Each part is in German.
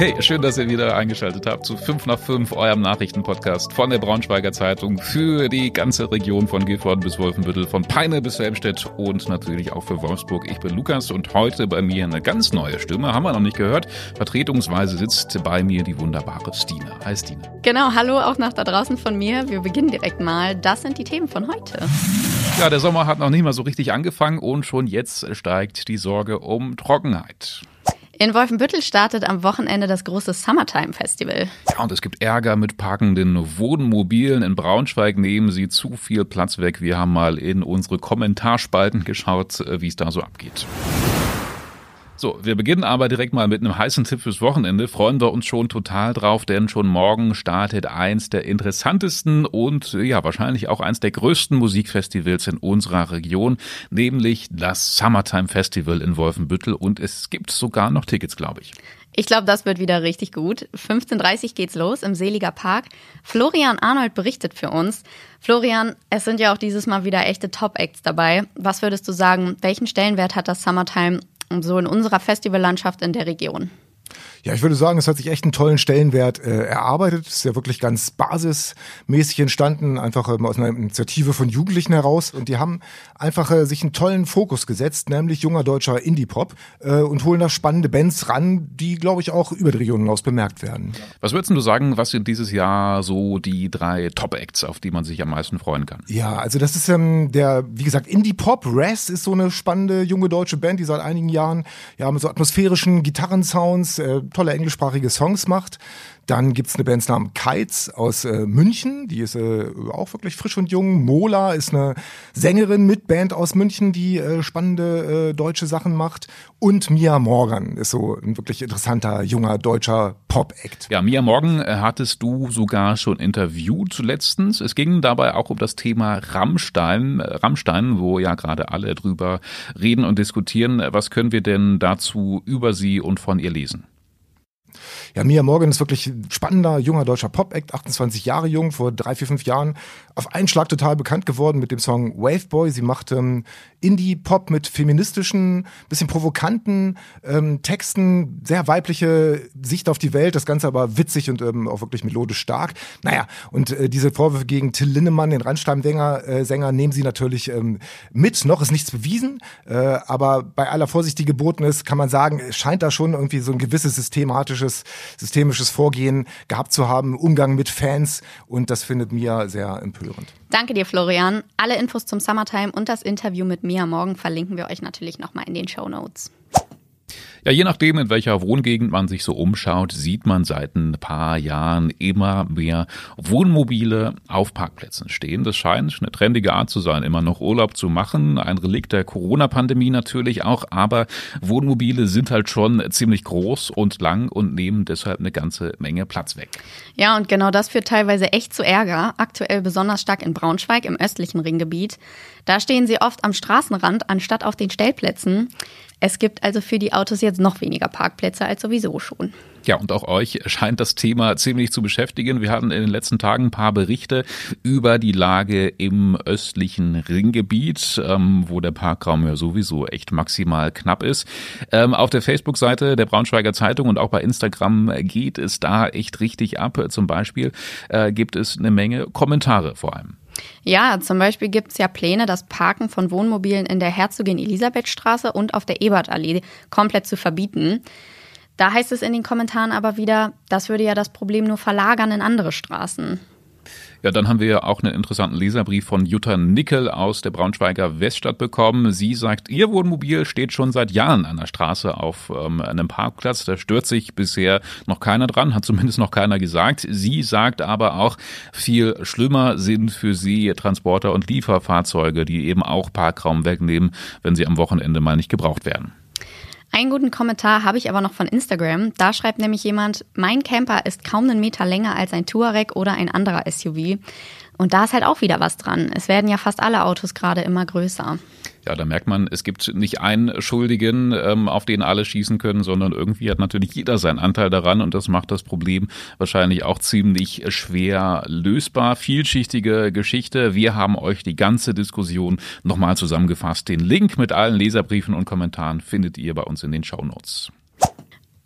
Hey, schön, dass ihr wieder eingeschaltet habt zu 5 nach 5, eurem Nachrichtenpodcast von der Braunschweiger Zeitung für die ganze Region von Gifhorn bis Wolfenbüttel, von Peine bis Helmstedt und natürlich auch für Wolfsburg. Ich bin Lukas und heute bei mir eine ganz neue Stimme, haben wir noch nicht gehört. Vertretungsweise sitzt bei mir die wunderbare Stine. Hi Stine. Genau, hallo auch nach da draußen von mir. Wir beginnen direkt mal. Das sind die Themen von heute. Ja, der Sommer hat noch nicht mal so richtig angefangen und schon jetzt steigt die Sorge um Trockenheit. In Wolfenbüttel startet am Wochenende das große Summertime Festival. Ja, und es gibt Ärger mit parkenden Wohnmobilen. In Braunschweig nehmen sie zu viel Platz weg. Wir haben mal in unsere Kommentarspalten geschaut, äh, wie es da so abgeht. So, wir beginnen aber direkt mal mit einem heißen Tipp fürs Wochenende. Freuen wir uns schon total drauf, denn schon morgen startet eins der interessantesten und ja, wahrscheinlich auch eins der größten Musikfestivals in unserer Region, nämlich das Summertime Festival in Wolfenbüttel und es gibt sogar noch Tickets, glaube ich. Ich glaube, das wird wieder richtig gut. 15.30 Uhr geht's los im Seliger Park. Florian Arnold berichtet für uns. Florian, es sind ja auch dieses Mal wieder echte Top-Acts dabei. Was würdest du sagen, welchen Stellenwert hat das Summertime so in unserer Festivallandschaft in der Region? Ja, ich würde sagen, es hat sich echt einen tollen Stellenwert äh, erarbeitet. Es ist ja wirklich ganz basismäßig entstanden, einfach ähm, aus einer Initiative von Jugendlichen heraus. Und die haben einfach äh, sich einen tollen Fokus gesetzt, nämlich junger deutscher Indie-Pop äh, und holen da spannende Bands ran, die, glaube ich, auch über die Region hinaus bemerkt werden. Was würdest du sagen, was sind dieses Jahr so die drei Top-Acts, auf die man sich am meisten freuen kann? Ja, also das ist ähm, der, wie gesagt, Indie-Pop. Res ist so eine spannende junge deutsche Band, die seit einigen Jahren ja mit so atmosphärischen Gitarrensounds äh, tolle englischsprachige Songs macht. Dann gibt's eine Band namens Kites aus äh, München, die ist äh, auch wirklich frisch und jung. Mola ist eine Sängerin mit Band aus München, die äh, spannende äh, deutsche Sachen macht. Und Mia Morgan ist so ein wirklich interessanter, junger deutscher Pop-Act. Ja, Mia Morgan äh, hattest du sogar schon interviewt letztens. Es ging dabei auch um das Thema Rammstein, äh, Rammstein, wo ja gerade alle drüber reden und diskutieren. Was können wir denn dazu über sie und von ihr lesen? Ja, Mia Morgan ist wirklich ein spannender, junger deutscher Pop-Act, 28 Jahre jung, vor drei, vier, fünf Jahren auf einen Schlag total bekannt geworden mit dem Song Waveboy. Sie macht ähm, Indie-Pop mit feministischen, bisschen provokanten ähm, Texten, sehr weibliche Sicht auf die Welt, das Ganze aber witzig und ähm, auch wirklich melodisch stark. Naja, und äh, diese Vorwürfe gegen Till Linnemann, den Randstein-Sänger, äh, Sänger, nehmen sie natürlich ähm, mit. Noch ist nichts bewiesen, äh, aber bei aller Vorsicht, die geboten ist, kann man sagen, es scheint da schon irgendwie so ein gewisses systematisches, systemisches Vorgehen gehabt zu haben, Umgang mit Fans und das findet mir sehr empörend. Danke dir, Florian. Alle Infos zum Summertime und das Interview mit Mia Morgen verlinken wir euch natürlich nochmal in den Show Notes. Ja, je nachdem, in welcher Wohngegend man sich so umschaut, sieht man seit ein paar Jahren immer mehr Wohnmobile auf Parkplätzen stehen. Das scheint eine trendige Art zu sein, immer noch Urlaub zu machen. Ein Relikt der Corona-Pandemie natürlich auch, aber Wohnmobile sind halt schon ziemlich groß und lang und nehmen deshalb eine ganze Menge Platz weg. Ja, und genau das führt teilweise echt zu Ärger. Aktuell besonders stark in Braunschweig im östlichen Ringgebiet. Da stehen sie oft am Straßenrand anstatt auf den Stellplätzen. Es gibt also für die Autos jetzt noch weniger Parkplätze als sowieso schon. Ja, und auch euch scheint das Thema ziemlich zu beschäftigen. Wir hatten in den letzten Tagen ein paar Berichte über die Lage im östlichen Ringgebiet, ähm, wo der Parkraum ja sowieso echt maximal knapp ist. Ähm, auf der Facebook-Seite der Braunschweiger Zeitung und auch bei Instagram geht es da echt richtig ab. Zum Beispiel äh, gibt es eine Menge Kommentare vor allem. Ja, zum Beispiel gibt es ja Pläne, das Parken von Wohnmobilen in der Herzogin Elisabethstraße und auf der Ebertallee komplett zu verbieten. Da heißt es in den Kommentaren aber wieder, das würde ja das Problem nur verlagern in andere Straßen. Ja, dann haben wir auch einen interessanten Leserbrief von Jutta Nickel aus der Braunschweiger Weststadt bekommen. Sie sagt, ihr Wohnmobil steht schon seit Jahren an der Straße auf ähm, einem Parkplatz. Da stört sich bisher noch keiner dran, hat zumindest noch keiner gesagt. Sie sagt aber auch, viel schlimmer sind für sie Transporter und Lieferfahrzeuge, die eben auch Parkraum wegnehmen, wenn sie am Wochenende mal nicht gebraucht werden. Einen guten Kommentar habe ich aber noch von Instagram. Da schreibt nämlich jemand, mein Camper ist kaum einen Meter länger als ein Touareg oder ein anderer SUV. Und da ist halt auch wieder was dran. Es werden ja fast alle Autos gerade immer größer. Ja, da merkt man, es gibt nicht einen Schuldigen, ähm, auf den alle schießen können, sondern irgendwie hat natürlich jeder seinen Anteil daran und das macht das Problem wahrscheinlich auch ziemlich schwer lösbar. Vielschichtige Geschichte. Wir haben euch die ganze Diskussion nochmal zusammengefasst. Den Link mit allen Leserbriefen und Kommentaren findet ihr bei uns in den Shownotes.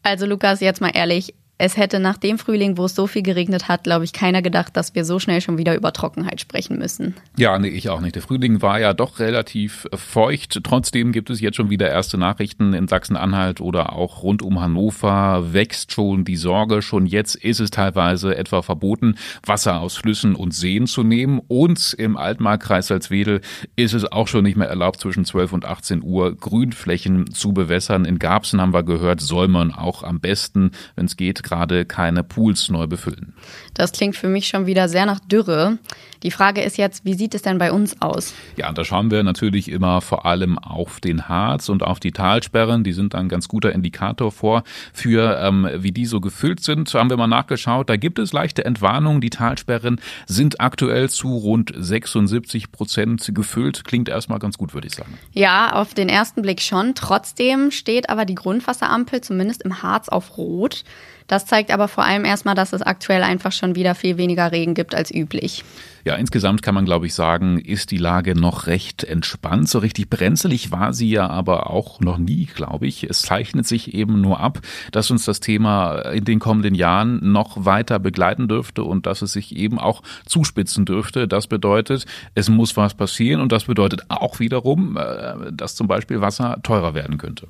Also Lukas, jetzt mal ehrlich, es hätte nach dem Frühling, wo es so viel geregnet hat, glaube ich, keiner gedacht, dass wir so schnell schon wieder über Trockenheit sprechen müssen. Ja, nee, ich auch nicht. Der Frühling war ja doch relativ feucht. Trotzdem gibt es jetzt schon wieder erste Nachrichten in Sachsen-Anhalt oder auch rund um Hannover. Wächst schon die Sorge. Schon jetzt ist es teilweise etwa verboten, Wasser aus Flüssen und Seen zu nehmen. Und im Altmarkkreis Salzwedel ist es auch schon nicht mehr erlaubt, zwischen 12 und 18 Uhr Grünflächen zu bewässern. In Garbsen haben wir gehört, soll man auch am besten, wenn es geht, gerade keine Pools neu befüllen. Das klingt für mich schon wieder sehr nach Dürre. Die Frage ist jetzt, wie sieht es denn bei uns aus? Ja, da schauen wir natürlich immer vor allem auf den Harz und auf die Talsperren. Die sind ein ganz guter Indikator vor für, ähm, wie die so gefüllt sind. Haben wir mal nachgeschaut. Da gibt es leichte Entwarnungen. Die Talsperren sind aktuell zu rund 76 Prozent gefüllt. Klingt erstmal ganz gut, würde ich sagen. Ja, auf den ersten Blick schon. Trotzdem steht aber die Grundwasserampel zumindest im Harz auf Rot. Das zeigt aber vor allem erstmal, dass es aktuell einfach schon wieder viel weniger Regen gibt als üblich. Ja, insgesamt kann man, glaube ich, sagen, ist die Lage noch recht entspannt. So richtig brenzlig war sie ja aber auch noch nie, glaube ich. Es zeichnet sich eben nur ab, dass uns das Thema in den kommenden Jahren noch weiter begleiten dürfte und dass es sich eben auch zuspitzen dürfte. Das bedeutet, es muss was passieren und das bedeutet auch wiederum, äh, dass zum Beispiel Wasser teurer werden könnte.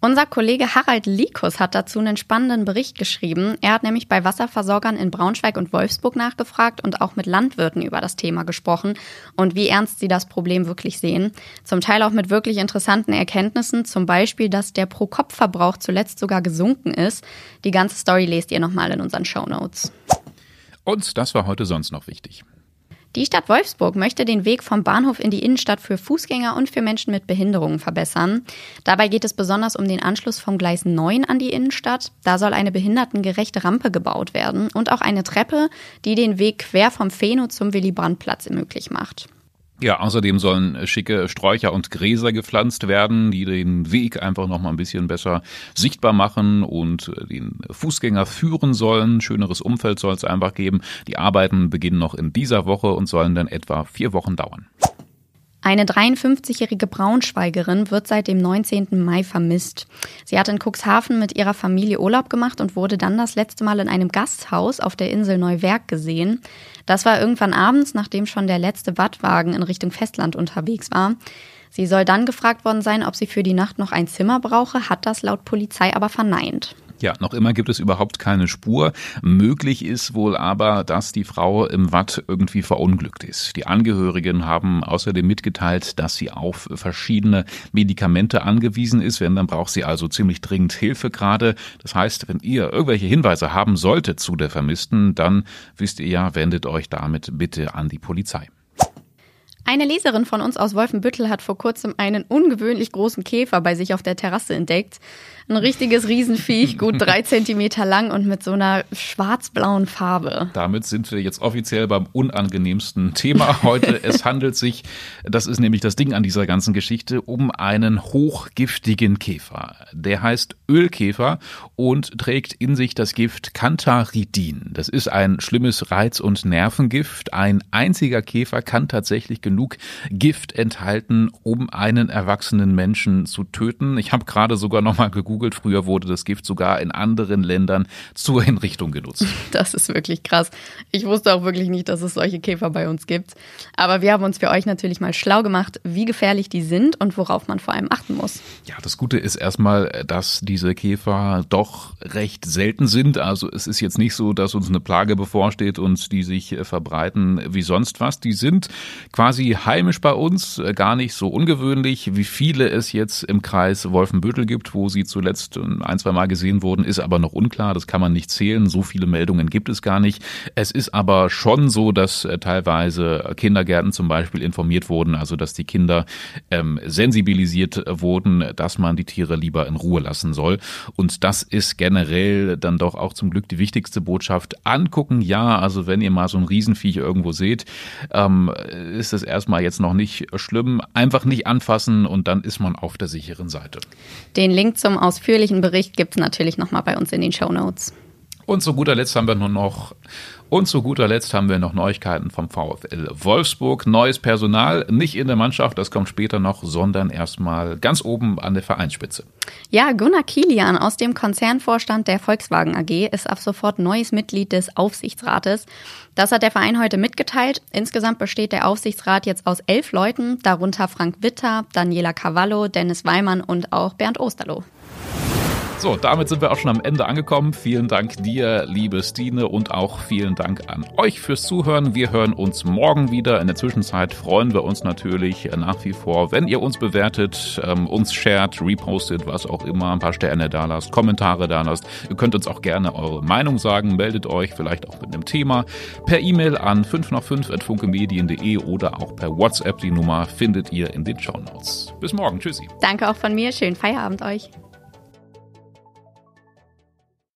Unser Kollege Harald Likus hat dazu einen spannenden Bericht geschrieben. Er hat nämlich bei Wasserversorgern in Braunschweig und Wolfsburg nachgefragt und auch mit Landwirten über das Thema gesprochen und wie ernst sie das Problem wirklich sehen. Zum Teil auch mit wirklich interessanten Erkenntnissen, zum Beispiel, dass der Pro-Kopf-Verbrauch zuletzt sogar gesunken ist. Die ganze Story lest ihr nochmal in unseren Show Notes. Und das war heute sonst noch wichtig. Die Stadt Wolfsburg möchte den Weg vom Bahnhof in die Innenstadt für Fußgänger und für Menschen mit Behinderungen verbessern. Dabei geht es besonders um den Anschluss vom Gleis 9 an die Innenstadt. Da soll eine behindertengerechte Rampe gebaut werden und auch eine Treppe, die den Weg quer vom Feno zum Willy-Brandt-Platz möglich macht. Ja, außerdem sollen schicke Sträucher und Gräser gepflanzt werden, die den Weg einfach noch mal ein bisschen besser sichtbar machen und den Fußgänger führen sollen. Schöneres Umfeld soll es einfach geben. Die Arbeiten beginnen noch in dieser Woche und sollen dann etwa vier Wochen dauern. Eine 53-jährige Braunschweigerin wird seit dem 19. Mai vermisst. Sie hat in Cuxhaven mit ihrer Familie Urlaub gemacht und wurde dann das letzte Mal in einem Gasthaus auf der Insel Neuwerk gesehen. Das war irgendwann abends, nachdem schon der letzte Wattwagen in Richtung Festland unterwegs war. Sie soll dann gefragt worden sein, ob sie für die Nacht noch ein Zimmer brauche, hat das laut Polizei aber verneint. Ja, noch immer gibt es überhaupt keine Spur. Möglich ist wohl aber, dass die Frau im Watt irgendwie verunglückt ist. Die Angehörigen haben außerdem mitgeteilt, dass sie auf verschiedene Medikamente angewiesen ist. Wenn, dann braucht sie also ziemlich dringend Hilfe gerade. Das heißt, wenn ihr irgendwelche Hinweise haben solltet zu der Vermissten, dann wisst ihr ja, wendet euch damit bitte an die Polizei. Eine Leserin von uns aus Wolfenbüttel hat vor kurzem einen ungewöhnlich großen Käfer bei sich auf der Terrasse entdeckt. Ein richtiges Riesenviech, gut drei Zentimeter lang und mit so einer schwarz-blauen Farbe. Damit sind wir jetzt offiziell beim unangenehmsten Thema heute. es handelt sich, das ist nämlich das Ding an dieser ganzen Geschichte, um einen hochgiftigen Käfer. Der heißt Ölkäfer und trägt in sich das Gift Cantharidin. Das ist ein schlimmes Reiz- und Nervengift. Ein einziger Käfer kann tatsächlich genug Gift enthalten, um einen erwachsenen Menschen zu töten. Ich habe gerade sogar noch mal gegoogelt gegoogelt. Früher wurde das Gift sogar in anderen Ländern zur Hinrichtung genutzt. Das ist wirklich krass. Ich wusste auch wirklich nicht, dass es solche Käfer bei uns gibt. Aber wir haben uns für euch natürlich mal schlau gemacht, wie gefährlich die sind und worauf man vor allem achten muss. Ja, das Gute ist erstmal, dass diese Käfer doch recht selten sind. Also es ist jetzt nicht so, dass uns eine Plage bevorsteht und die sich verbreiten wie sonst was. Die sind quasi heimisch bei uns, gar nicht so ungewöhnlich, wie viele es jetzt im Kreis Wolfenbüttel gibt, wo sie zuletzt zuletzt ein, zwei Mal gesehen wurden, ist aber noch unklar. Das kann man nicht zählen. So viele Meldungen gibt es gar nicht. Es ist aber schon so, dass äh, teilweise Kindergärten zum Beispiel informiert wurden, also dass die Kinder ähm, sensibilisiert wurden, dass man die Tiere lieber in Ruhe lassen soll. Und das ist generell dann doch auch zum Glück die wichtigste Botschaft. Angucken, ja, also wenn ihr mal so ein Riesenviech irgendwo seht, ähm, ist es erstmal jetzt noch nicht schlimm. Einfach nicht anfassen und dann ist man auf der sicheren Seite. Den Link zum Aus ausführlichen Bericht gibt es natürlich nochmal bei uns in den Show Notes. Und zu guter Letzt haben wir nur noch und zu guter Letzt haben wir noch Neuigkeiten vom VfL Wolfsburg. Neues Personal, nicht in der Mannschaft, das kommt später noch, sondern erstmal ganz oben an der Vereinsspitze. Ja, Gunnar Kilian aus dem Konzernvorstand der Volkswagen AG ist ab sofort neues Mitglied des Aufsichtsrates. Das hat der Verein heute mitgeteilt. Insgesamt besteht der Aufsichtsrat jetzt aus elf Leuten, darunter Frank Witter, Daniela Cavallo, Dennis Weimann und auch Bernd Osterloh. So, damit sind wir auch schon am Ende angekommen. Vielen Dank dir, liebe Stine, und auch vielen Dank an euch fürs Zuhören. Wir hören uns morgen wieder. In der Zwischenzeit freuen wir uns natürlich nach wie vor, wenn ihr uns bewertet, ähm, uns shared, repostet, was auch immer, ein paar Sterne da lasst, Kommentare da lasst. Ihr könnt uns auch gerne eure Meinung sagen, meldet euch vielleicht auch mit einem Thema per E-Mail an 5 nach 5 at funkemedien.de oder auch per WhatsApp. Die Nummer findet ihr in den Show Notes. Bis morgen. Tschüssi. Danke auch von mir. Schönen Feierabend euch.